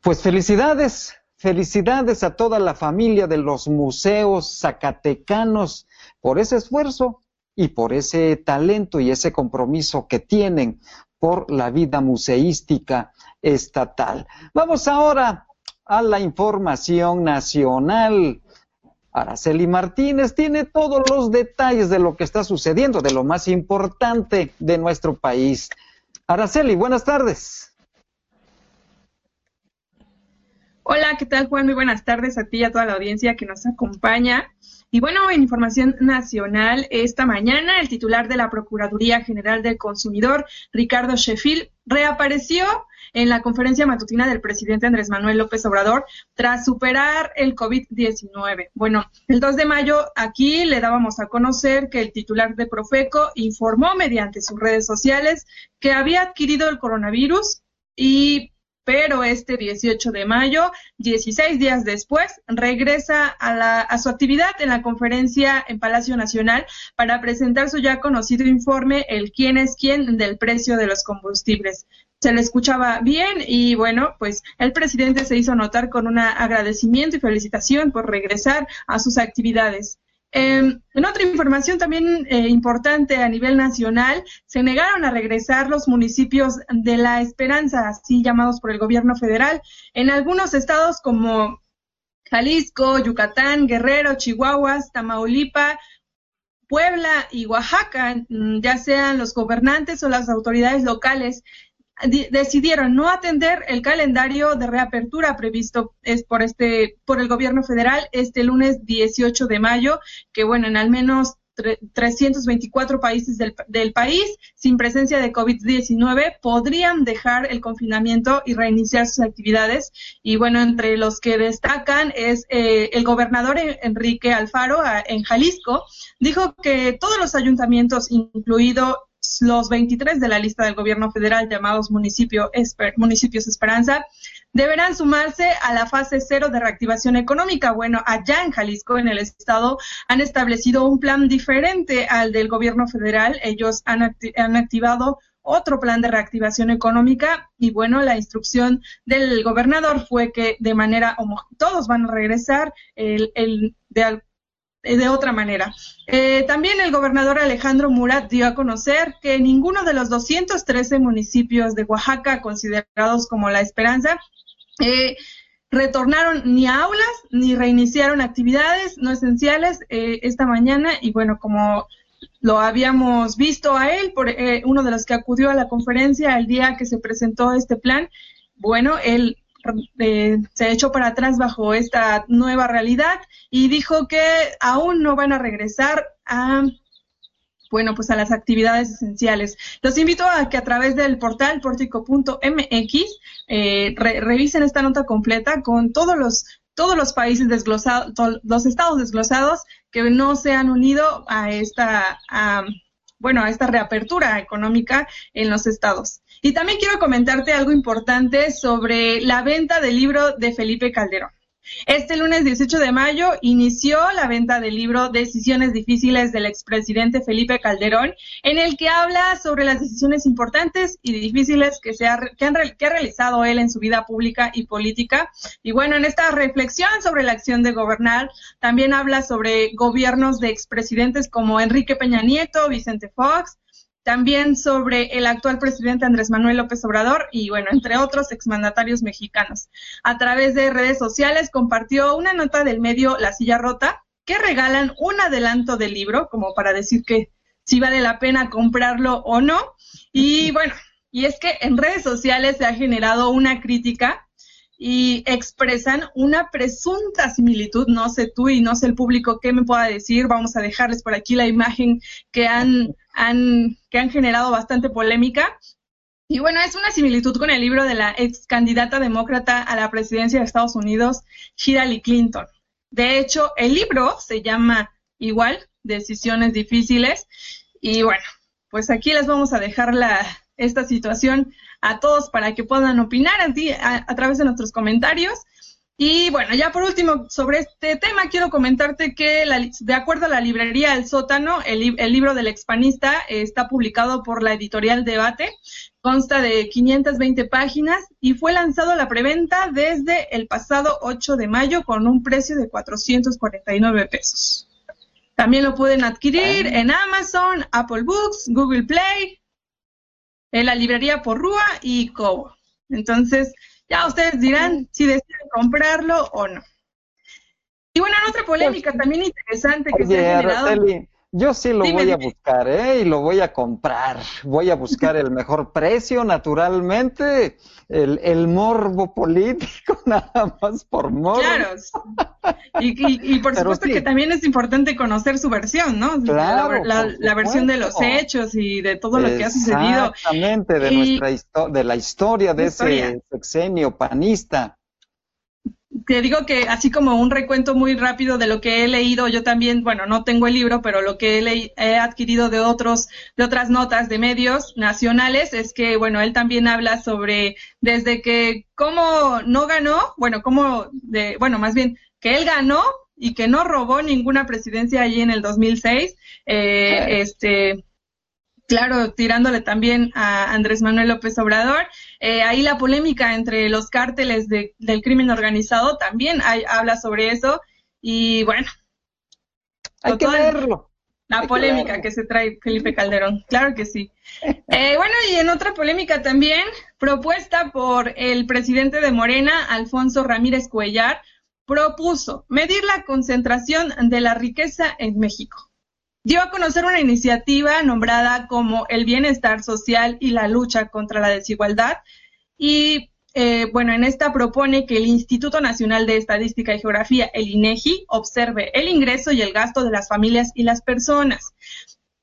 Pues felicidades, felicidades a toda la familia de los museos zacatecanos por ese esfuerzo y por ese talento y ese compromiso que tienen por la vida museística estatal. Vamos ahora a la información nacional. Araceli Martínez tiene todos los detalles de lo que está sucediendo, de lo más importante de nuestro país. Araceli, buenas tardes. Hola, ¿qué tal Juan? Muy buenas tardes a ti y a toda la audiencia que nos acompaña. Y bueno, en información nacional, esta mañana el titular de la Procuraduría General del Consumidor, Ricardo Sheffield, reapareció en la conferencia matutina del presidente Andrés Manuel López Obrador tras superar el COVID-19. Bueno, el 2 de mayo aquí le dábamos a conocer que el titular de Profeco informó mediante sus redes sociales que había adquirido el coronavirus y pero este 18 de mayo, 16 días después, regresa a, la, a, su actividad en la conferencia en Palacio Nacional para presentar su ya conocido informe, el quién es quién del precio de los combustibles se le escuchaba bien y bueno, pues el presidente se hizo notar con un agradecimiento y felicitación por regresar a sus actividades. Em, en otra información también eh, importante a nivel nacional, se negaron a regresar los municipios de la Esperanza, así llamados por el gobierno federal, en algunos estados como Jalisco, Yucatán, Guerrero, Chihuahua, Tamaulipas, Puebla y Oaxaca, mm, ya sean los gobernantes o las autoridades locales, decidieron no atender el calendario de reapertura previsto es por este por el gobierno federal este lunes 18 de mayo, que bueno, en al menos 324 países del, del, país sin presencia de COVID-19 podrían dejar el confinamiento y reiniciar sus actividades. Y bueno, entre los que destacan es eh, el gobernador Enrique Alfaro en Jalisco, dijo que todos los ayuntamientos, incluido los 23 de la lista del gobierno federal llamados municipio municipios Esperanza deberán sumarse a la fase cero de reactivación económica. Bueno, allá en Jalisco, en el estado, han establecido un plan diferente al del gobierno federal. Ellos han, han activado otro plan de reactivación económica y bueno, la instrucción del gobernador fue que de manera todos van a regresar el, el de, de otra manera. Eh, también el gobernador Alejandro Murat dio a conocer que ninguno de los 213 municipios de Oaxaca considerados como la esperanza eh, retornaron ni a aulas ni reiniciaron actividades no esenciales esta mañana y bueno, como lo habíamos visto a él, por uno de los que acudió a la conferencia el día que se presentó este plan, bueno, él eh, se echó para atrás bajo esta nueva realidad y dijo que aún no van a regresar a bueno, pues a las actividades esenciales. Los invito a que a través del portal portico.mx eh, revisen esta nota completa con todos los todos los países desglosados, los estados desglosados que no se han unido a esta, bueno, a esta reapertura económica en los estados. Y también quiero comentarte algo importante sobre la venta del libro de Felipe Calderón. Este lunes 18 de mayo inició la venta del libro Decisiones difíciles del expresidente Felipe Calderón, en el que habla sobre las decisiones importantes y difíciles que, se ha, que, han, que ha realizado él en su vida pública y política. Y bueno, en esta reflexión sobre la acción de gobernar, también habla sobre gobiernos de expresidentes como Enrique Peña Nieto, Vicente Fox, también sobre el actual presidente Andrés Manuel López Obrador y, bueno, entre otros exmandatarios mexicanos. A través de redes sociales compartió una nota del medio La Silla Rota que regalan un adelanto del libro, como para decir que si vale la pena comprarlo o no. Y bueno, y es que en redes sociales se ha generado una crítica y expresan una presunta similitud, no sé tú y no sé el público qué me pueda decir, vamos a dejarles por aquí la imagen que han, han, que han generado bastante polémica. Y bueno, es una similitud con el libro de la ex candidata demócrata a la presidencia de Estados Unidos, Hillary Clinton. De hecho, el libro se llama igual, Decisiones Difíciles. Y bueno, pues aquí les vamos a dejar la, esta situación a todos para que puedan opinar a, a través de nuestros comentarios. Y bueno, ya por último, sobre este tema, quiero comentarte que de acuerdo a la librería El Sótano, el, el, libro del expanista está publicado por la editorial Debate, consta de 520 páginas y fue lanzado a la preventa desde el pasado 8 de mayo con un precio de 449 pesos. También lo pueden adquirir en Amazon, Apple Books, Google Play, en la librería Porrúa y Kobo. Entonces, ya ustedes dirán si deciden comprarlo o no. Y bueno, otra polémica pues, también interesante que se ha generado. Yo sí lo voy a buscar, ¿eh? Y lo voy a comprar. Voy a buscar el mejor [LAUGHS] precio, naturalmente. El, el morbo político, [LAUGHS] nada más por morbo. Claro. Y, por supuesto que también es importante conocer su versión, ¿no? Claro. La, versión de los hechos y de todo lo que ha sucedido. Exactamente, de, nuestra de la historia de ese sexenio panista te digo que así como un recuento muy rápido de lo que he leído, yo también, bueno, no tengo el libro, pero lo que he, he, adquirido de otros, de otras notas de medios nacionales es que, bueno, él también habla sobre desde que cómo no ganó, bueno, cómo de, bueno, más bien que él ganó y que no robó ninguna presidencia allí en el 2006, eh, este, claro, tirándole también a Andrés Manuel López Obrador. Eh, ahí la polémica entre los cárteles del crimen organizado también hay, habla sobre eso. Y bueno. Hay que verlo. La polémica que, se trae Felipe Calderón, claro que sí. Eh, bueno, y en otra polémica también, propuesta por el presidente de Morena, Alfonso Ramírez Cuellar, propuso medir la concentración de la riqueza en México dio a conocer una iniciativa nombrada como el bienestar social y la lucha contra la desigualdad. Y eh, bueno, en esta propone que el Instituto Nacional de Estadística y Geografía, el INEGI, observe el ingreso y el gasto de las familias y las personas.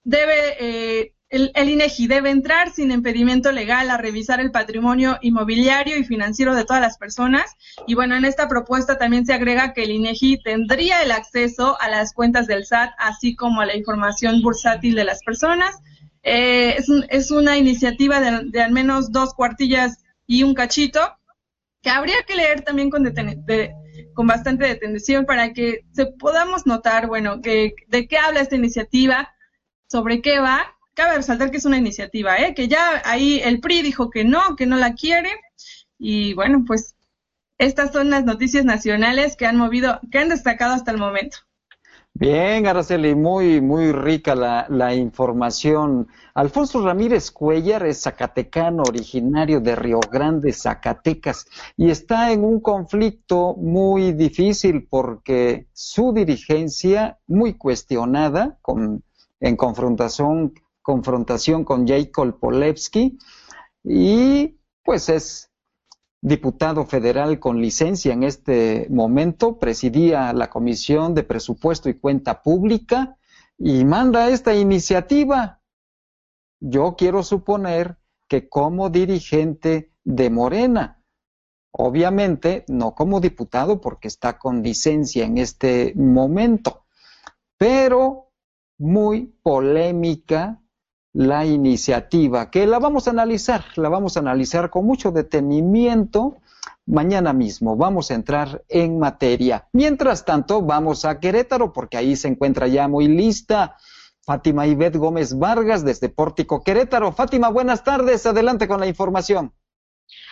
Debe eh, el, INEGI debe entrar sin impedimento legal a revisar el patrimonio inmobiliario y financiero de todas las personas. Y bueno, en esta propuesta también se agrega que el INEGI tendría el acceso a las cuentas del SAT, así como a la información bursátil de las personas. Eh, es, una iniciativa de, al menos dos cuartillas y un cachito que habría que leer también con, con bastante detención para que se podamos notar, bueno, que, de qué habla esta iniciativa, sobre qué va cabe resaltar que es una iniciativa, ¿eh? que ya ahí el PRI dijo que no, que no la quiere. Y bueno, pues estas son las noticias nacionales que han movido, que han destacado hasta el momento. Bien, Araceli, muy, muy rica la, la, información. Alfonso Ramírez Cuellar es zacatecano, originario de Río Grande, Zacatecas, y está en un conflicto muy difícil porque su dirigencia, muy cuestionada, con, en confrontación confrontación con Jacob Polewski y pues es diputado federal con licencia en este momento, presidía la Comisión de Presupuesto y Cuenta Pública y manda esta iniciativa. Yo quiero suponer que como dirigente de Morena, obviamente no como diputado porque está con licencia en este momento, pero muy polémica la iniciativa, que la vamos a analizar, la vamos a analizar con mucho detenimiento mañana mismo. Vamos a entrar en materia. Mientras tanto, vamos a Querétaro, porque ahí se encuentra ya muy lista Fátima Ivette Gómez Vargas desde Pórtico Querétaro. Fátima, buenas tardes, adelante con la información.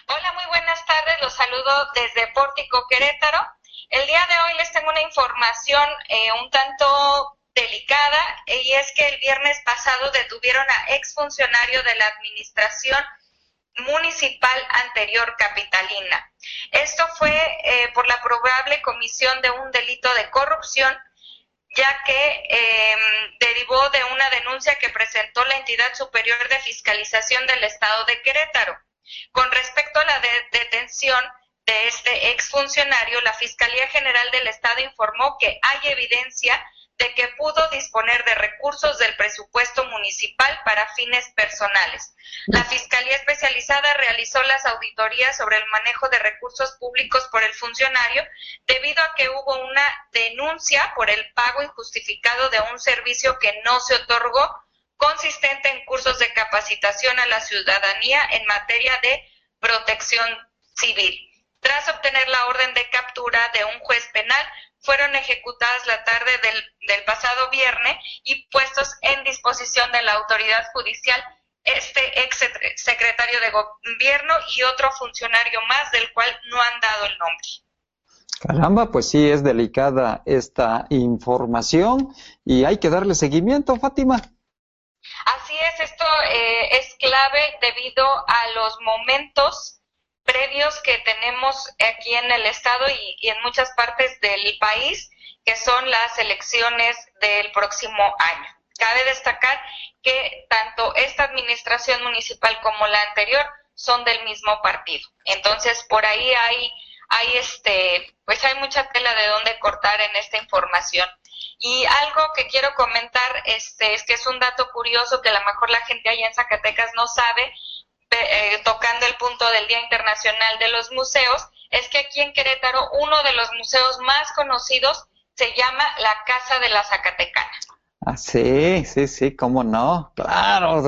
Hola, muy buenas tardes, los saludo desde Pórtico Querétaro. El día de hoy les tengo una información eh, un tanto delicada y es que el viernes pasado detuvieron a exfuncionario de la administración municipal anterior capitalina. Esto fue eh, por la probable comisión de un delito de corrupción, ya que em, derivó de una denuncia que presentó la entidad superior de fiscalización del estado de Querétaro. Con respecto a la detención de este exfuncionario, la Fiscalía General del Estado informó que hay evidencia de que pudo disponer de recursos del presupuesto municipal para fines personales. La Fiscalía Especializada realizó las auditorías sobre el manejo de recursos públicos por el funcionario debido a que hubo una denuncia por el pago injustificado de un servicio que no se otorgó consistente en cursos de capacitación a la ciudadanía en materia de protección civil. Tras obtener la orden de captura de un juez penal, fueron ejecutadas la tarde del, pasado viernes y puestos en disposición de la autoridad judicial este ex secretario de gobierno y otro funcionario más del cual no han dado el nombre. Caramba, pues sí, es delicada esta información y hay que darle seguimiento, Fátima. Así es, esto eh, es clave debido a los momentos previos que tenemos aquí en el estado y, en muchas partes del país, que son las elecciones del próximo año. Cabe destacar que tanto esta administración municipal como la anterior son del mismo partido. Entonces, por ahí hay, hay este, pues hay mucha tela de dónde cortar en esta información. Y algo que quiero comentar este, es que es un dato curioso que a lo mejor la gente allá en Zacatecas no sabe, eh, tocando el punto del Día Internacional de los Museos, es que aquí en Querétaro uno de los museos más conocidos se llama la Casa de la Zacatecana. Ah, sí, sí, sí, cómo no, claro,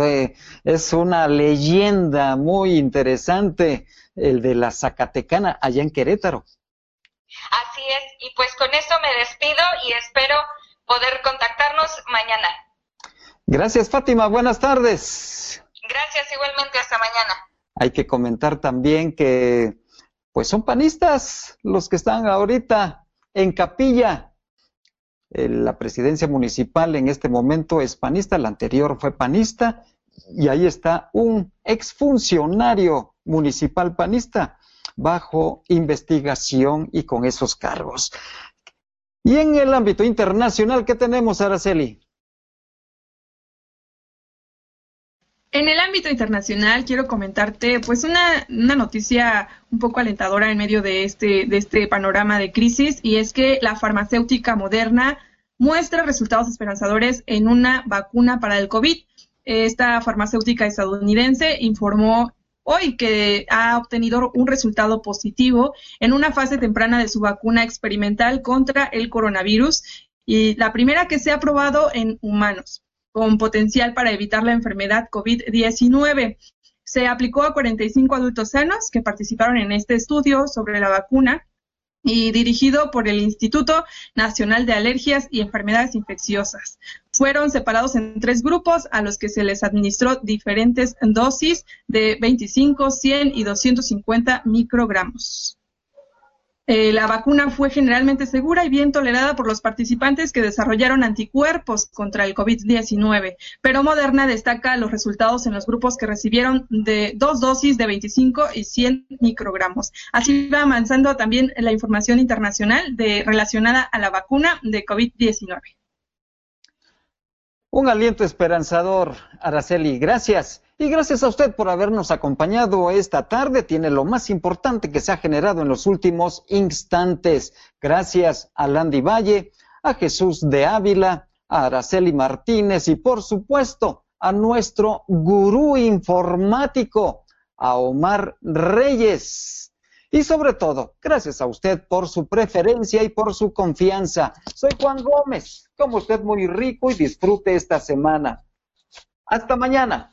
es una leyenda muy interesante el de la Zacatecana allá en Querétaro. Así es, y pues con eso me despido y espero poder contactarnos mañana. Gracias, Fátima, buenas tardes. Gracias, igualmente, hasta mañana. Hay que comentar también que, pues son panistas los que están ahorita en capilla. Eh, la presidencia municipal en este momento es panista, la anterior fue panista, y ahí está un exfuncionario municipal panista bajo investigación y con esos cargos. Y en el ámbito internacional, ¿qué tenemos, Araceli? En el ámbito internacional quiero comentarte pues una, noticia un poco alentadora en medio de este, de este panorama de crisis y es que la farmacéutica moderna muestra resultados esperanzadores en una vacuna para el COVID. Esta farmacéutica estadounidense informó hoy que ha obtenido un resultado positivo en una fase temprana de su vacuna experimental contra el coronavirus y la primera que se ha probado en humanos con potencial para evitar la enfermedad COVID-19. Se aplicó a 45 adultos sanos que participaron en este estudio sobre la vacuna y dirigido por el Instituto Nacional de Alergias y Enfermedades Infecciosas. Fueron separados en tres grupos a los que se les administró diferentes dosis de 25, 100 y 250 microgramos. Eh, la vacuna fue generalmente segura y bien tolerada por los participantes que desarrollaron anticuerpos contra el COVID-19, pero Moderna destaca los resultados en los grupos que recibieron de dos dosis de 25 y 100 microgramos. Así va avanzando también la información internacional de, relacionada a la vacuna de COVID-19. Un aliento esperanzador, Araceli. Gracias. Y gracias a usted por habernos acompañado esta tarde. Tiene lo más importante que se ha generado en los últimos instantes. Gracias a Landy Valle, a Jesús de Ávila, a Araceli Martínez y por supuesto a nuestro gurú informático, a Omar Reyes. Y sobre todo, gracias a usted por su preferencia y por su confianza. Soy Juan Gómez. Como usted muy rico y disfrute esta semana. Hasta mañana.